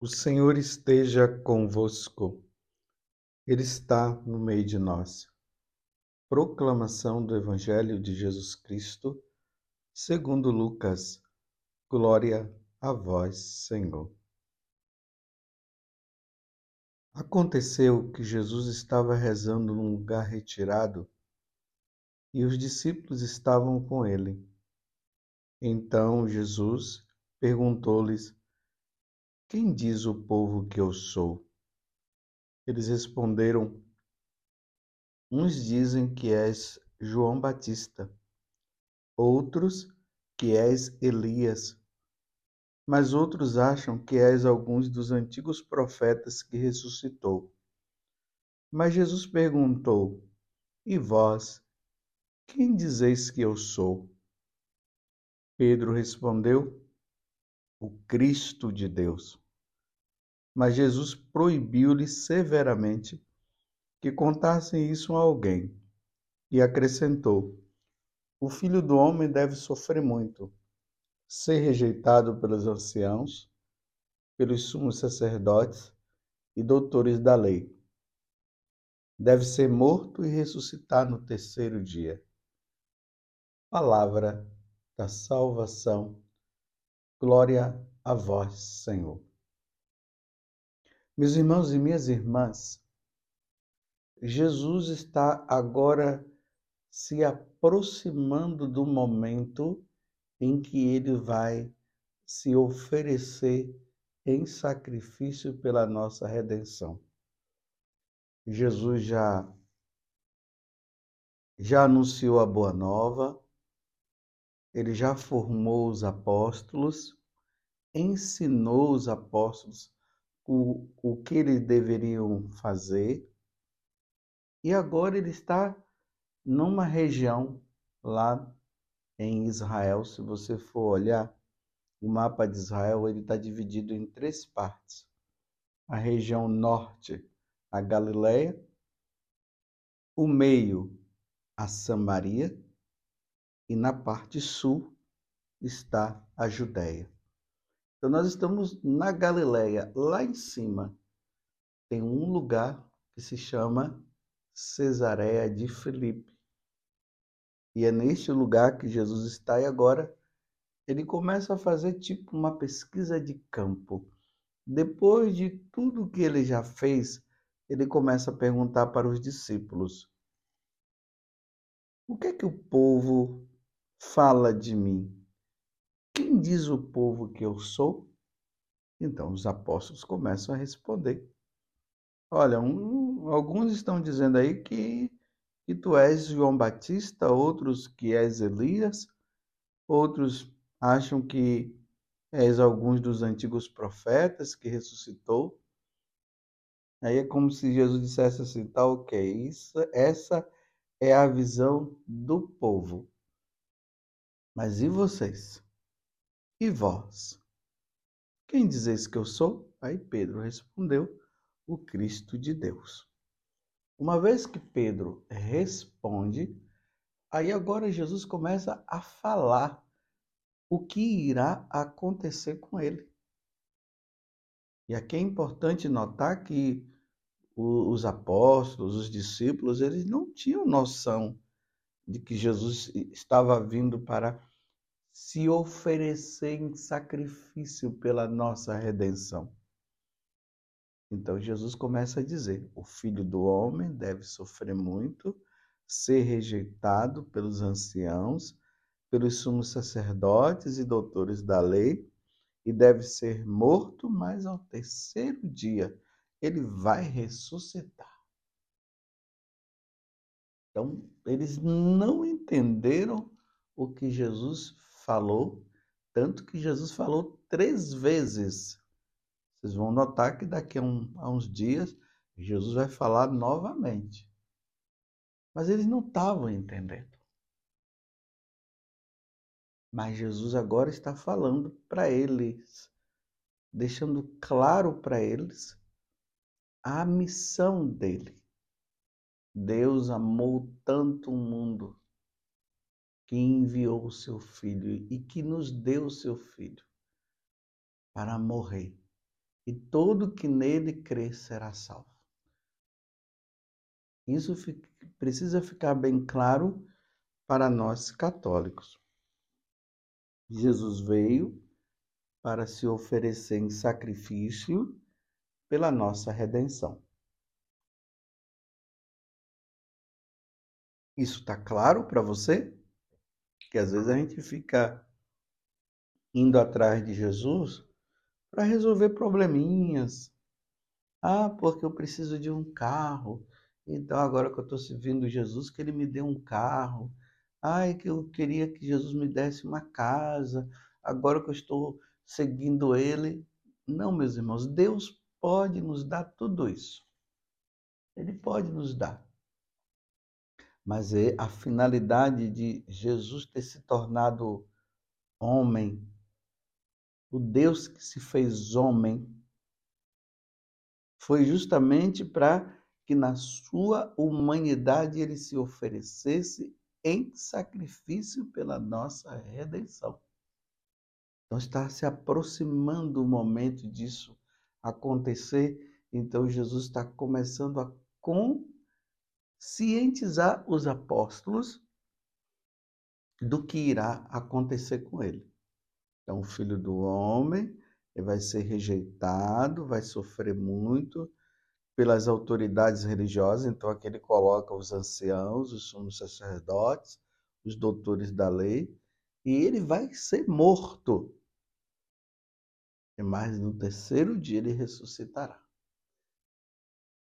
O Senhor esteja convosco, Ele está no meio de nós. Proclamação do Evangelho de Jesus Cristo, segundo Lucas. Glória a vós, Senhor. Aconteceu que Jesus estava rezando num lugar retirado e os discípulos estavam com ele. Então Jesus perguntou-lhes quem diz o povo que eu sou? Eles responderam: Uns dizem que és João Batista, outros que és Elias, mas outros acham que és alguns dos antigos profetas que ressuscitou. Mas Jesus perguntou: E vós, quem dizeis que eu sou? Pedro respondeu: o Cristo de Deus. Mas Jesus proibiu-lhe severamente que contassem isso a alguém e acrescentou: O filho do homem deve sofrer muito, ser rejeitado pelos anciãos, pelos sumos sacerdotes e doutores da lei. Deve ser morto e ressuscitar no terceiro dia. Palavra da salvação. Glória a vós, Senhor. Meus irmãos e minhas irmãs, Jesus está agora se aproximando do momento em que ele vai se oferecer em sacrifício pela nossa redenção. Jesus já já anunciou a boa nova, ele já formou os apóstolos, ensinou os apóstolos o, o que eles deveriam fazer, e agora ele está numa região lá em Israel. Se você for olhar o mapa de Israel, ele está dividido em três partes: a região norte, a Galileia, o meio, a Samaria e na parte sul está a Judéia. Então nós estamos na Galileia, lá em cima. Tem um lugar que se chama Cesareia de Filipe. E é neste lugar que Jesus está e agora ele começa a fazer tipo uma pesquisa de campo. Depois de tudo que ele já fez, ele começa a perguntar para os discípulos: O que é que o povo fala de mim? Quem diz o povo que eu sou? Então os apóstolos começam a responder. Olha, um, alguns estão dizendo aí que, que tu és João Batista, outros que és Elias, outros acham que és alguns dos antigos profetas que ressuscitou. Aí é como se Jesus dissesse assim, tá ok, isso, essa é a visão do povo. Mas e vocês? E vós? Quem dizeis que eu sou? Aí Pedro respondeu: O Cristo de Deus. Uma vez que Pedro responde, aí agora Jesus começa a falar o que irá acontecer com ele. E aqui é importante notar que os apóstolos, os discípulos, eles não tinham noção de que Jesus estava vindo para se oferecer em sacrifício pela nossa redenção. Então Jesus começa a dizer: o filho do homem deve sofrer muito, ser rejeitado pelos anciãos, pelos sumos sacerdotes e doutores da lei, e deve ser morto, mas ao terceiro dia ele vai ressuscitar. Então, eles não entenderam o que Jesus falou, tanto que Jesus falou três vezes. Vocês vão notar que daqui a, um, a uns dias Jesus vai falar novamente. Mas eles não estavam entendendo. Mas Jesus agora está falando para eles, deixando claro para eles a missão dele. Deus amou tanto o mundo que enviou o seu filho e que nos deu o seu filho para morrer e todo que nele crê será salvo. Isso precisa ficar bem claro para nós católicos. Jesus veio para se oferecer em sacrifício pela nossa redenção. Isso está claro para você? Que às vezes a gente fica indo atrás de Jesus para resolver probleminhas. Ah, porque eu preciso de um carro. Então, agora que eu estou servindo Jesus, que ele me dê um carro. Ai, que eu queria que Jesus me desse uma casa. Agora que eu estou seguindo ele. Não, meus irmãos, Deus pode nos dar tudo isso. Ele pode nos dar mas é a finalidade de Jesus ter se tornado homem, o Deus que se fez homem, foi justamente para que na sua humanidade ele se oferecesse em sacrifício pela nossa redenção. Então está se aproximando o momento disso acontecer, então Jesus está começando a com cientizar os apóstolos do que irá acontecer com ele. Então, o filho do homem vai ser rejeitado, vai sofrer muito pelas autoridades religiosas. Então, aqui ele coloca os anciãos, os sumos sacerdotes, os doutores da lei, e ele vai ser morto. Mas no terceiro dia ele ressuscitará.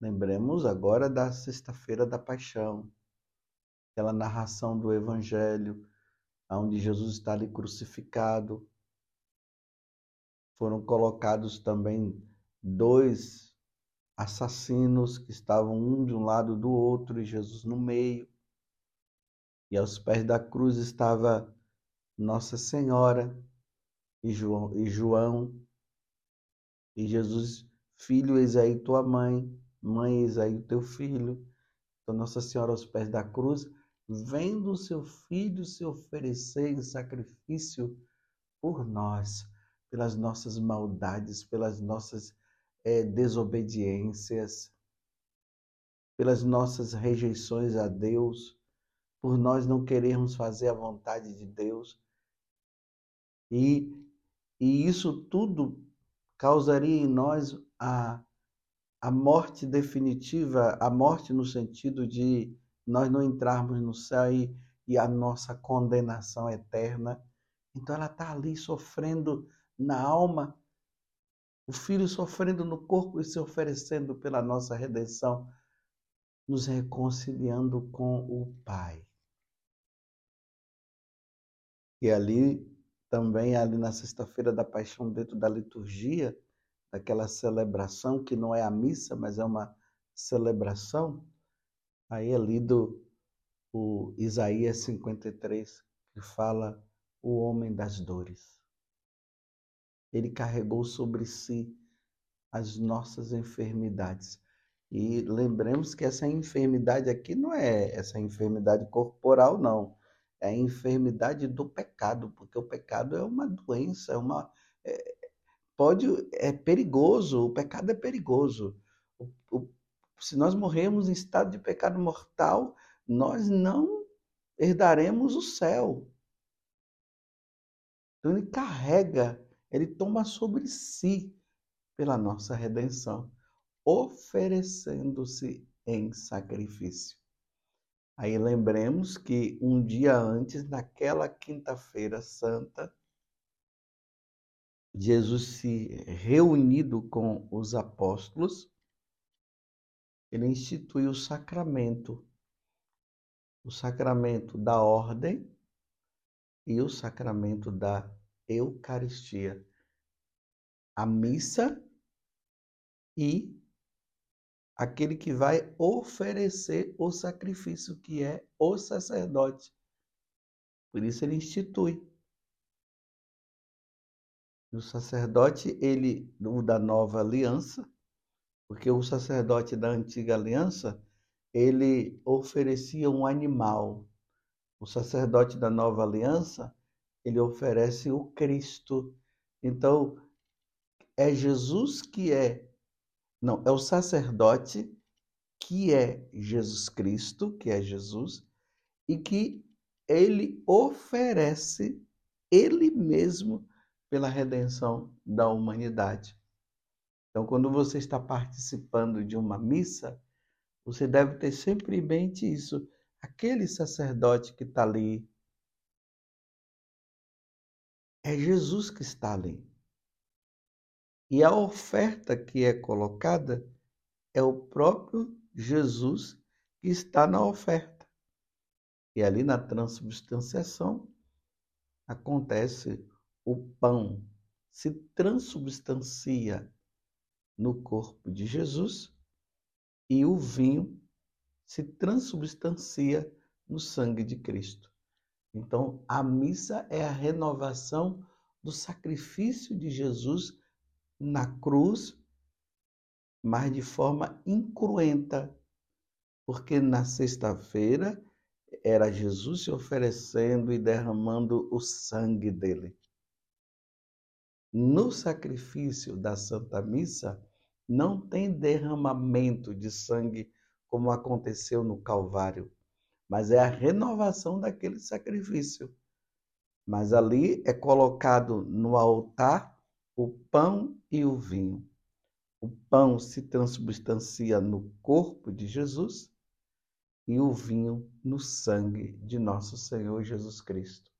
Lembremos agora da Sexta-feira da Paixão, aquela narração do Evangelho, onde Jesus está ali crucificado. Foram colocados também dois assassinos que estavam um de um lado do outro e Jesus no meio. E aos pés da cruz estava Nossa Senhora e João, e, Jesus, filho, eis aí tua mãe. Mãe, eis aí o teu filho. Então, Nossa Senhora aos pés da cruz, vendo o seu filho se oferecer em sacrifício por nós, pelas nossas maldades, pelas nossas é, desobediências, pelas nossas rejeições a Deus, por nós não querermos fazer a vontade de Deus. E, e isso tudo causaria em nós a a morte definitiva, a morte no sentido de nós não entrarmos no céu e, e a nossa condenação eterna. Então ela está ali sofrendo na alma, o filho sofrendo no corpo e se oferecendo pela nossa redenção, nos reconciliando com o Pai. E ali, também ali na sexta-feira da paixão, dentro da liturgia, daquela celebração que não é a missa, mas é uma celebração, aí é lido o Isaías 53, que fala o homem das dores. Ele carregou sobre si as nossas enfermidades. E lembremos que essa enfermidade aqui não é essa enfermidade corporal, não. É a enfermidade do pecado, porque o pecado é uma doença, é uma, é, pode é perigoso, o pecado é perigoso. O, o, se nós morrermos em estado de pecado mortal, nós não herdaremos o céu. Então ele carrega, ele toma sobre si pela nossa redenção, oferecendo-se em sacrifício. Aí lembremos que um dia antes, naquela quinta-feira santa, Jesus se reunido com os apóstolos, ele institui o sacramento, o sacramento da ordem e o sacramento da Eucaristia, a missa e aquele que vai oferecer o sacrifício, que é o sacerdote. Por isso ele institui. O sacerdote, ele, o da nova aliança, porque o sacerdote da antiga aliança, ele oferecia um animal. O sacerdote da nova aliança, ele oferece o Cristo. Então, é Jesus que é, não, é o sacerdote que é Jesus Cristo, que é Jesus, e que ele oferece ele mesmo pela redenção da humanidade. Então, quando você está participando de uma missa, você deve ter sempre em mente isso. Aquele sacerdote que está ali é Jesus que está ali. E a oferta que é colocada é o próprio Jesus que está na oferta. E ali na transubstanciação acontece o pão se transubstancia no corpo de Jesus e o vinho se transubstancia no sangue de Cristo. Então, a missa é a renovação do sacrifício de Jesus na cruz, mas de forma incruenta, porque na sexta-feira era Jesus se oferecendo e derramando o sangue dele. No sacrifício da Santa Missa, não tem derramamento de sangue como aconteceu no Calvário, mas é a renovação daquele sacrifício. Mas ali é colocado no altar o pão e o vinho. O pão se transubstancia no corpo de Jesus e o vinho no sangue de nosso Senhor Jesus Cristo.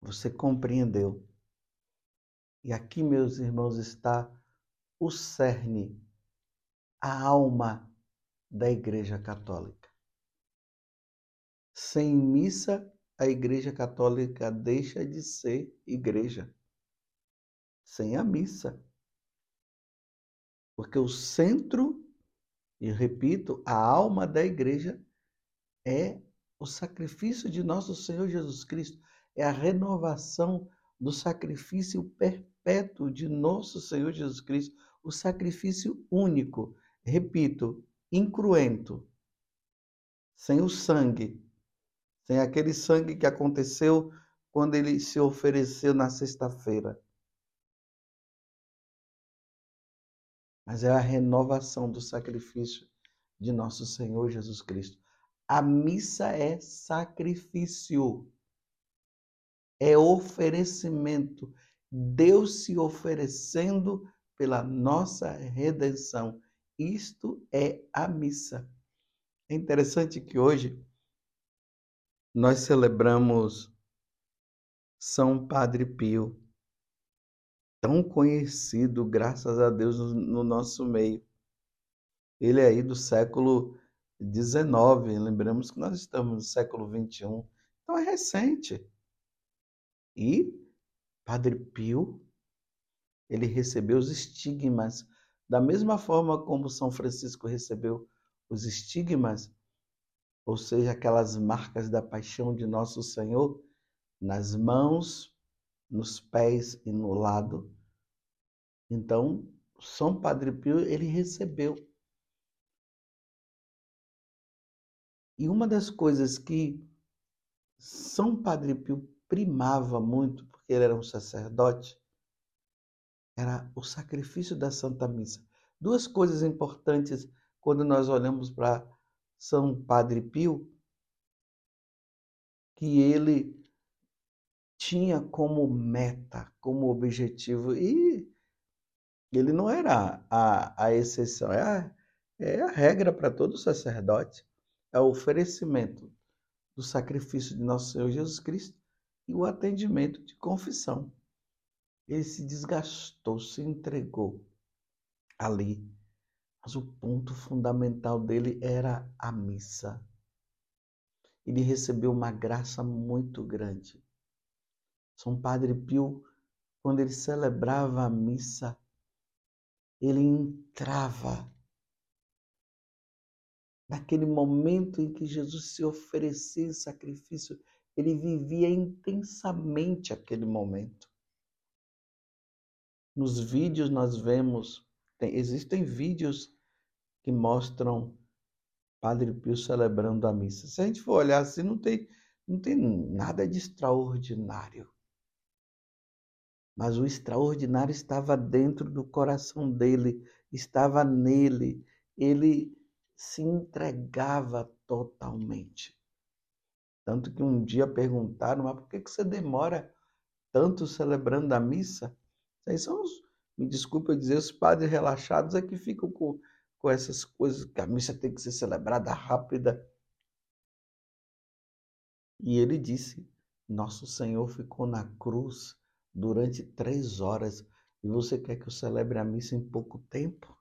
Você compreendeu? E aqui, meus irmãos, está o cerne, a alma da Igreja Católica. Sem missa, a Igreja Católica deixa de ser igreja. Sem a missa. Porque o centro e repito, a alma da igreja é o sacrifício de nosso Senhor Jesus Cristo, é a renovação do sacrifício perpétuo de nosso Senhor Jesus Cristo, o sacrifício único, repito, incruento, sem o sangue, sem aquele sangue que aconteceu quando ele se ofereceu na sexta-feira. mas é a renovação do sacrifício de nosso Senhor Jesus Cristo. A missa é sacrifício, é oferecimento, Deus se oferecendo pela nossa redenção. Isto é a missa. É interessante que hoje nós celebramos São Padre Pio tão conhecido, graças a Deus, no, nosso meio. Ele é aí do século XIX, lembramos que nós estamos no século XXI, então é recente. E Padre Pio, ele recebeu os estigmas, da mesma forma como São Francisco recebeu os estigmas, ou seja, aquelas marcas da paixão de nosso Senhor, nas mãos, nos pés e no lado. Então, São Padre Pio, ele recebeu. E uma das coisas que São Padre Pio primava muito, porque ele era um sacerdote, era o sacrifício da Santa Missa. Duas coisas importantes quando nós olhamos para São Padre Pio, que ele tinha como meta, como objetivo, e ele não era a, a exceção, é a, é a regra para todo sacerdote. É o oferecimento do sacrifício de nosso Senhor Jesus Cristo e o atendimento de confissão. Ele se desgastou, se entregou ali. Mas o ponto fundamental dele era a missa. Ele recebeu uma graça muito grande. São Padre Pio, quando ele celebrava a missa, ele entrava naquele momento em que Jesus se oferecia em sacrifício, ele vivia intensamente aquele momento. Nos vídeos nós vemos, tem, existem vídeos que mostram Padre Pio celebrando a missa. Se a gente for olhar assim, não tem, não tem nada de extraordinário. Mas o extraordinário estava dentro do coração dele, estava nele. Ele se entregava totalmente. Tanto que um dia perguntaram, mas por que você demora tanto celebrando a missa? Aí são os, me desculpa dizer, os padres relaxados é que ficam com, com essas coisas, que a missa tem que ser celebrada rápida. E ele disse: Nosso Senhor ficou na cruz durante três horas e você quer que eu celebre a missa em pouco tempo?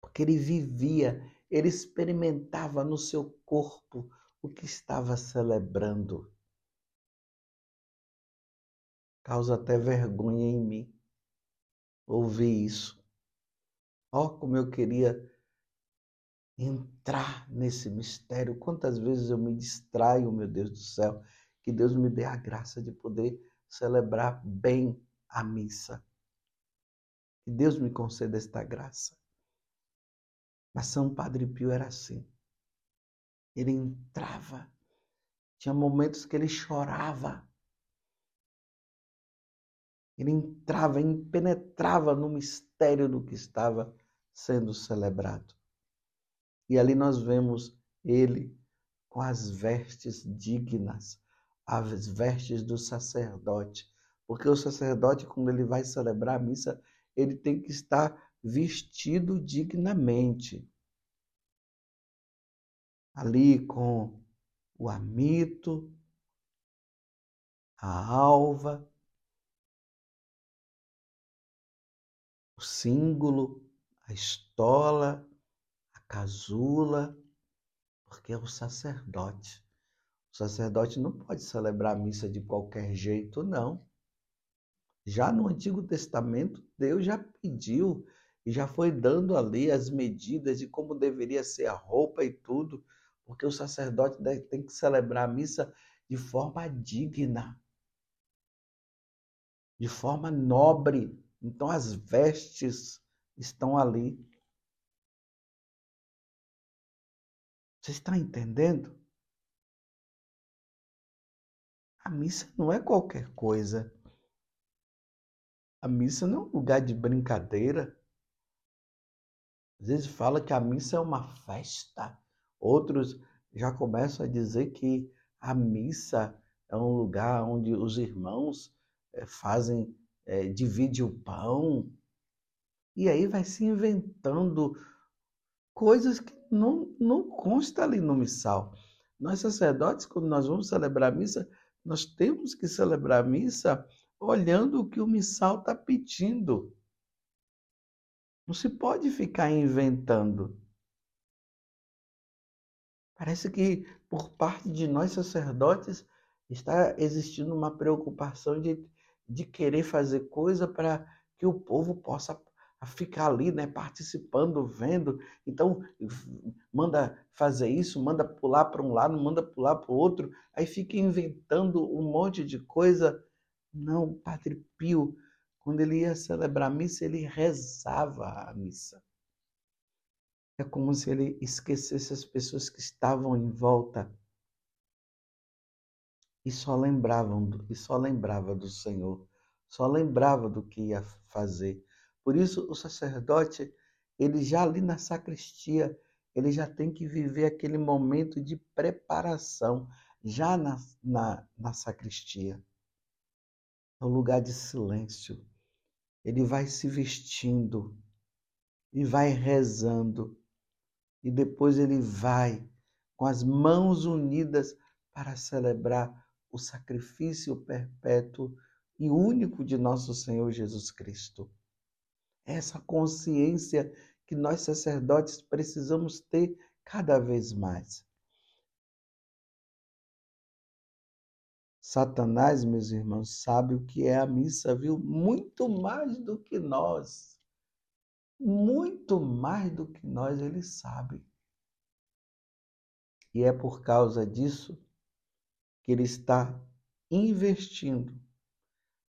Porque ele vivia, ele experimentava no seu corpo o que estava celebrando. Causa até vergonha em mim ouvir isso. Ó, oh, como eu queria entrar nesse mistério. Quantas vezes eu me distraio, meu Deus do céu. Que Deus me dê a graça de poder celebrar bem a missa. Que Deus me conceda esta graça. Mas São Padre Pio era assim. Ele entrava, tinha momentos que ele chorava. Ele entrava, penetrava no mistério do que estava sendo celebrado. E ali nós vemos ele com as vestes dignas, as vestes do sacerdote. Porque o sacerdote, quando ele vai celebrar a missa, ele tem que estar vestido dignamente. Ali com o amito, a alva, o símbolo, a estola, a casula, porque é o sacerdote. O sacerdote não pode celebrar a missa de qualquer jeito, não. Já no Antigo Testamento, Deus já pediu e já foi dando ali as medidas de como deveria ser a roupa e tudo, porque o sacerdote tem que celebrar a missa de forma digna, de forma nobre. Então as vestes estão ali. Você está entendendo? A missa não é qualquer coisa. A missa não é um lugar de brincadeira. Às vezes fala que a missa é uma festa. Outros já começam a dizer que a missa é um lugar onde os irmãos é, fazem, é, divide o pão. E aí vai se inventando coisas que não, não consta ali no missal. Nós sacerdotes, quando nós vamos celebrar a missa, nós temos que celebrar a missa olhando o que o missal está pedindo. Não se pode ficar inventando. Parece que por parte de nós sacerdotes está existindo uma preocupação de, de querer fazer coisa para que o povo possa ficar ali, né, participando, vendo. Então, manda fazer isso, manda pular para um lado, manda pular para o outro, aí fica inventando um monte de coisa. Não, Padre Pio, quando ele ia celebrar a missa, ele rezava a missa. É como se ele esquecesse as pessoas que estavam em volta e só lembravam e só lembrava do Senhor, só lembrava do que ia fazer por isso, o sacerdote, ele já ali na sacristia, ele já tem que viver aquele momento de preparação, já na, na, na sacristia. É um lugar de silêncio. Ele vai se vestindo e vai rezando. E depois ele vai com as mãos unidas para celebrar o sacrifício perpétuo e único de nosso Senhor Jesus Cristo essa consciência que nós sacerdotes precisamos ter cada vez mais. Satanás, meus irmãos, sabe o que é a missa, viu? Muito mais do que nós. Muito mais do que nós ele sabe. E é por causa disso que ele está investindo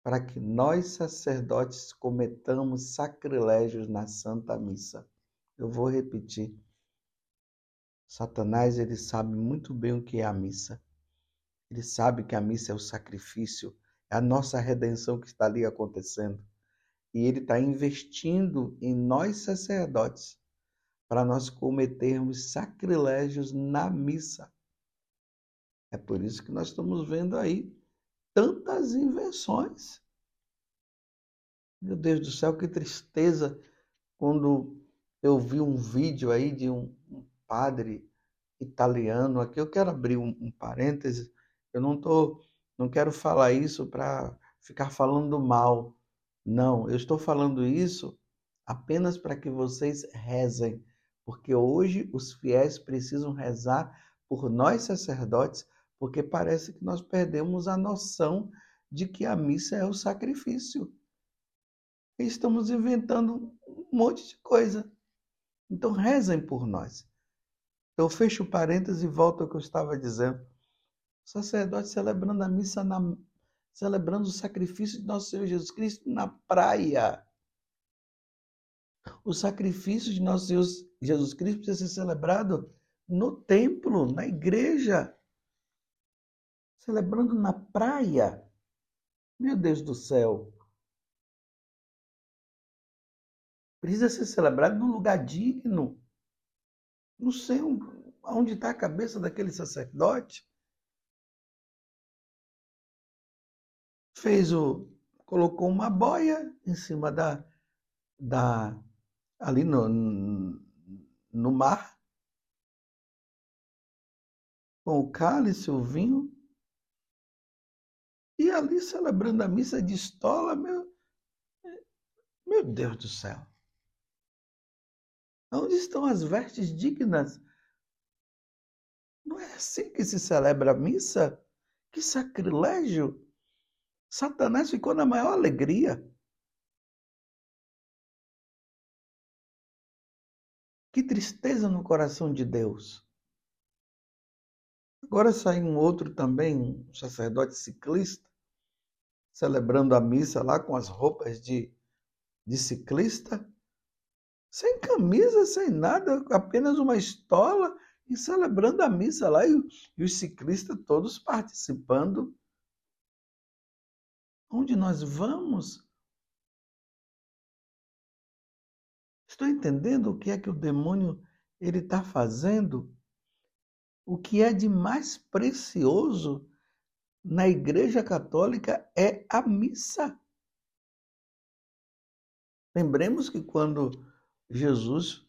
para que nós sacerdotes cometamos sacrilégios na Santa Missa. Eu vou repetir. Satanás, ele sabe muito bem o que é a missa. Ele sabe que a missa é o sacrifício, É a nossa redenção que está ali acontecendo. E Ele está investindo em nós sacerdotes para nós cometermos sacrilégios na missa. É por isso que nós estamos vendo aí tantas invenções. Meu Deus do céu, que tristeza quando eu vi um vídeo aí de um, padre italiano. Aqui eu quero abrir um, um parêntese. Eu não tô, não quero falar isso para ficar falando mal. Não, eu estou falando isso apenas para que vocês rezem, porque hoje os fiéis precisam rezar por nós sacerdotes, porque parece que nós perdemos a noção de que a missa é o sacrifício. E estamos inventando um monte de coisa. Então rezem por nós. Eu fecho parênteses e volto ao que eu estava dizendo. O sacerdote celebrando a missa, na, celebrando o sacrifício de nosso Senhor Jesus Cristo na praia. O sacrifício de nosso Senhor Jesus Cristo precisa ser celebrado no templo, na igreja. Celebrando na praia. Meu Deus do céu. Precisa ser celebrado num lugar digno. Não sei onde está a cabeça daquele sacerdote. Fez o. colocou uma boia em cima da. da ali no, no mar. Com o cálice, o vinho. E ali celebrando a missa de estola, meu. Meu Deus do céu. Onde estão as vestes dignas? Não é assim que se celebra a missa? Que sacrilégio! Satanás ficou na maior alegria. Que tristeza no coração de Deus. Agora saiu um outro também, um sacerdote ciclista, celebrando a missa lá com as roupas de, de ciclista sem camisa, sem nada, apenas uma estola e celebrando a missa lá e, e os ciclistas todos participando. Onde nós vamos? Estou entendendo o que é que o demônio ele está fazendo? O que é de mais precioso na Igreja Católica é a missa. Lembremos que quando Jesus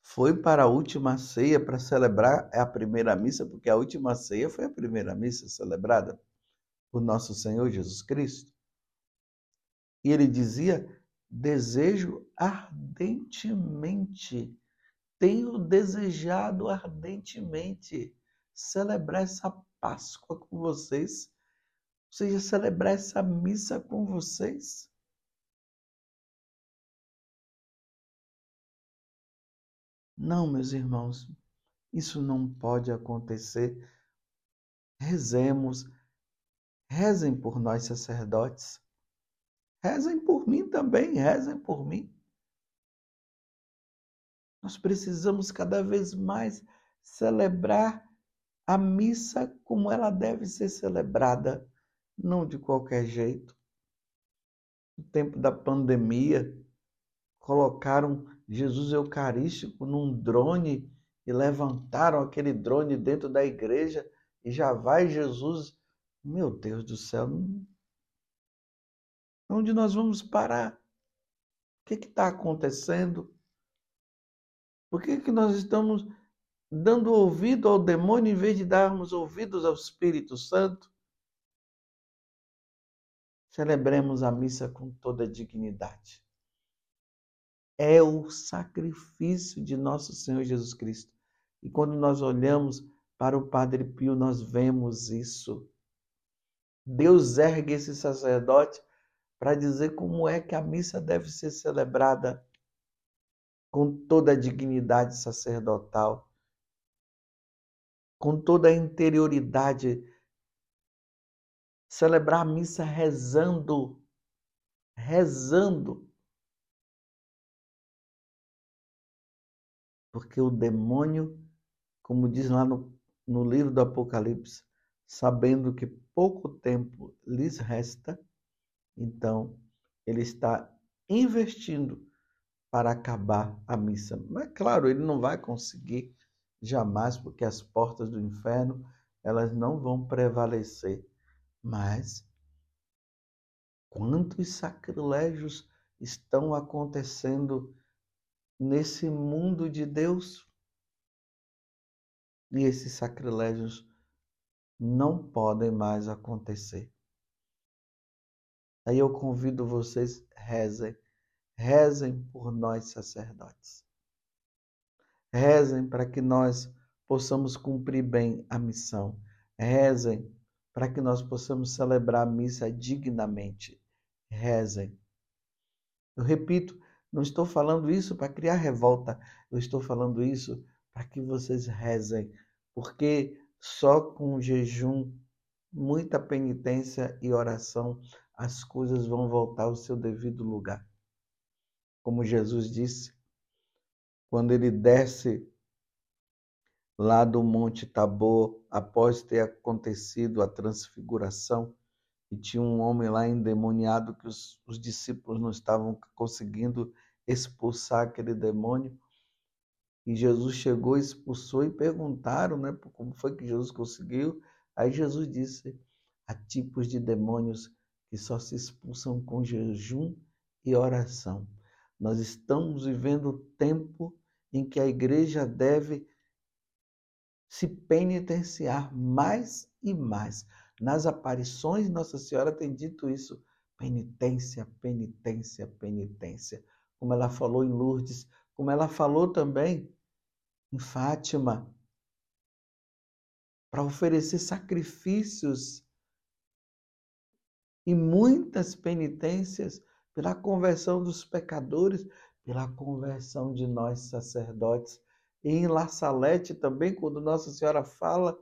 foi para a última ceia para celebrar a primeira missa, porque a última ceia foi a primeira missa celebrada por nosso Senhor Jesus Cristo. E ele dizia: desejo ardentemente, tenho desejado ardentemente celebrar essa Páscoa com vocês, ou seja, celebrar essa missa com vocês. Não, meus irmãos, isso não pode acontecer. Rezemos, rezem por nós sacerdotes. Rezem por mim também, rezem por mim. Nós precisamos cada vez mais celebrar a missa como ela deve ser celebrada, não de qualquer jeito. No tempo da pandemia, colocaram Jesus Eucarístico num drone e levantaram aquele drone dentro da igreja e já vai Jesus. Meu Deus do céu, onde nós vamos parar? O que está acontecendo? Por que, que nós estamos dando ouvido ao demônio em vez de darmos ouvidos ao Espírito Santo? Celebremos a missa com toda dignidade é o sacrifício de nosso Senhor Jesus Cristo. E quando nós olhamos para o Padre Pio, nós vemos isso. Deus ergue esse sacerdote para dizer como é que a missa deve ser celebrada com toda a dignidade sacerdotal, com toda a interioridade. Celebrar a missa rezando, rezando Porque o demônio, como diz lá no, no livro do Apocalipse, sabendo que pouco tempo lhes resta, então ele está investindo para acabar a missa. Mas claro, ele não vai conseguir jamais, porque as portas do inferno, elas não vão prevalecer. Mas quantos sacrilégios estão acontecendo nesse mundo de Deus? E esses sacrilégios não podem mais acontecer. Aí eu convido vocês, rezem, rezem por nós sacerdotes. Rezem para que nós possamos cumprir bem a missão. Rezem para que nós possamos celebrar a missa dignamente. Rezem. Eu repito, não estou falando isso para criar revolta, eu estou falando isso para que vocês rezem, porque só com jejum, muita penitência e oração as coisas vão voltar ao seu devido lugar. Como Jesus disse, quando ele desce lá do Monte Tabor, após ter acontecido a transfiguração, e tinha um homem lá endemoniado que os, os discípulos não estavam conseguindo expulsar aquele demônio. E Jesus chegou, expulsou e perguntaram, né, como foi que Jesus conseguiu. Aí Jesus disse: há tipos de demônios que só se expulsam com jejum e oração. Nós estamos vivendo o tempo em que a igreja deve se penitenciar mais e mais. Nas aparições, Nossa Senhora tem dito isso: penitência, penitência, penitência. Como ela falou em Lourdes, como ela falou também em Fátima, para oferecer sacrifícios e muitas penitências pela conversão dos pecadores, pela conversão de nós sacerdotes. E em La Salete também, quando Nossa Senhora fala,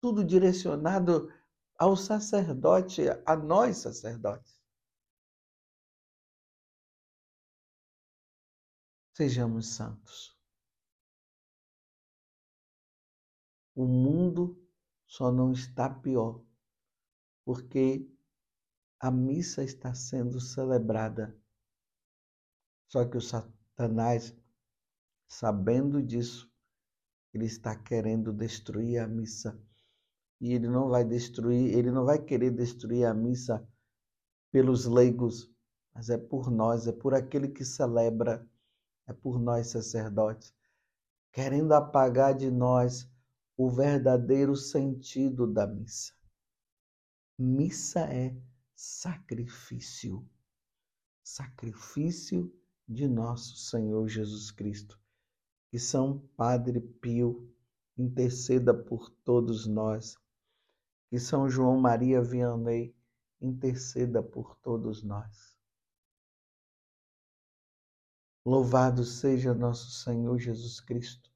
tudo direcionado ao sacerdote, a nós sacerdotes. Sejamos santos. O mundo só não está pior, porque a missa está sendo celebrada. Só que o Satanás, sabendo disso, ele está querendo destruir a missa. E ele não vai destruir, ele não vai querer destruir a missa pelos leigos, mas é por nós, é por aquele que celebra, é por nós sacerdotes, querendo apagar de nós o verdadeiro sentido da missa. Missa é sacrifício. Sacrifício de nosso Senhor Jesus Cristo. Que São Padre Pio interceda por todos nós. Que São João Maria Vianney interceda por todos nós. Louvado seja nosso Senhor Jesus Cristo